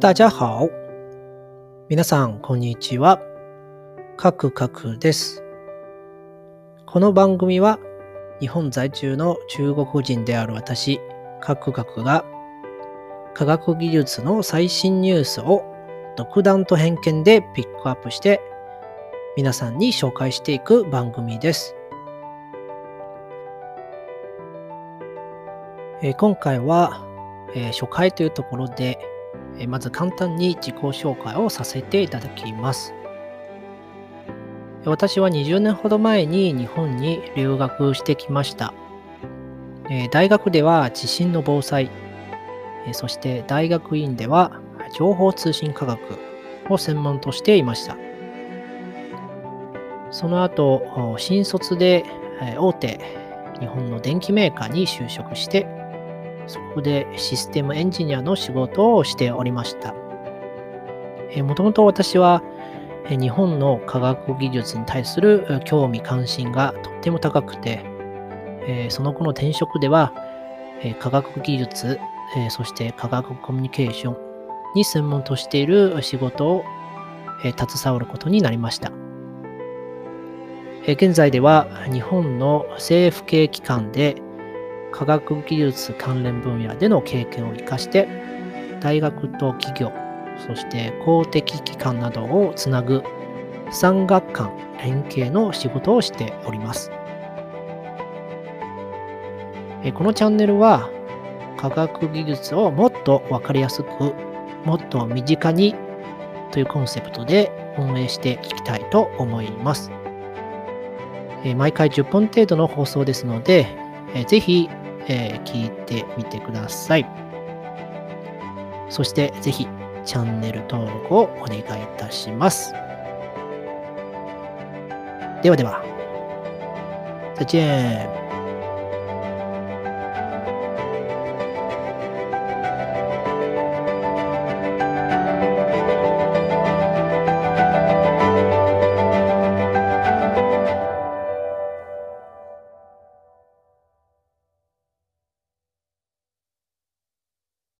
大家好。皆さん、こんにちは。かくかくです。この番組は、日本在住の中国人である私、かくかくが、科学技術の最新ニュースを独断と偏見でピックアップして、皆さんに紹介していく番組です。え今回は、え初回というところで、えまず簡単に自己紹介をさせていただきます。私は20年ほど前に日本に留学してきました。大学では地震の防災、そして大学院では情報通信科学を専門としていました。その後、新卒で大手日本の電機メーカーに就職して、そこでシステムエンジニアの仕事をしておりました。もともと私は日本の科学技術に対する興味関心がとっても高くて、その後の転職では、科学技術、そして科学コミュニケーションに専門としている仕事を、携わることになりました。現在では日本の政府系機関で科学技術関連分野での経験を生かして大学と企業そして公的機関などをつなぐ産学官連携の仕事をしております。このチャンネルは科学技術をもっと分かりやすくもっと身近にというコンセプトで運営していきたいと思います。毎回10本程度の放送ですので、えーぜひ、えー聞いてみてください。そしてぜひチャンネル登録をお願いいたします。ではでは、再见。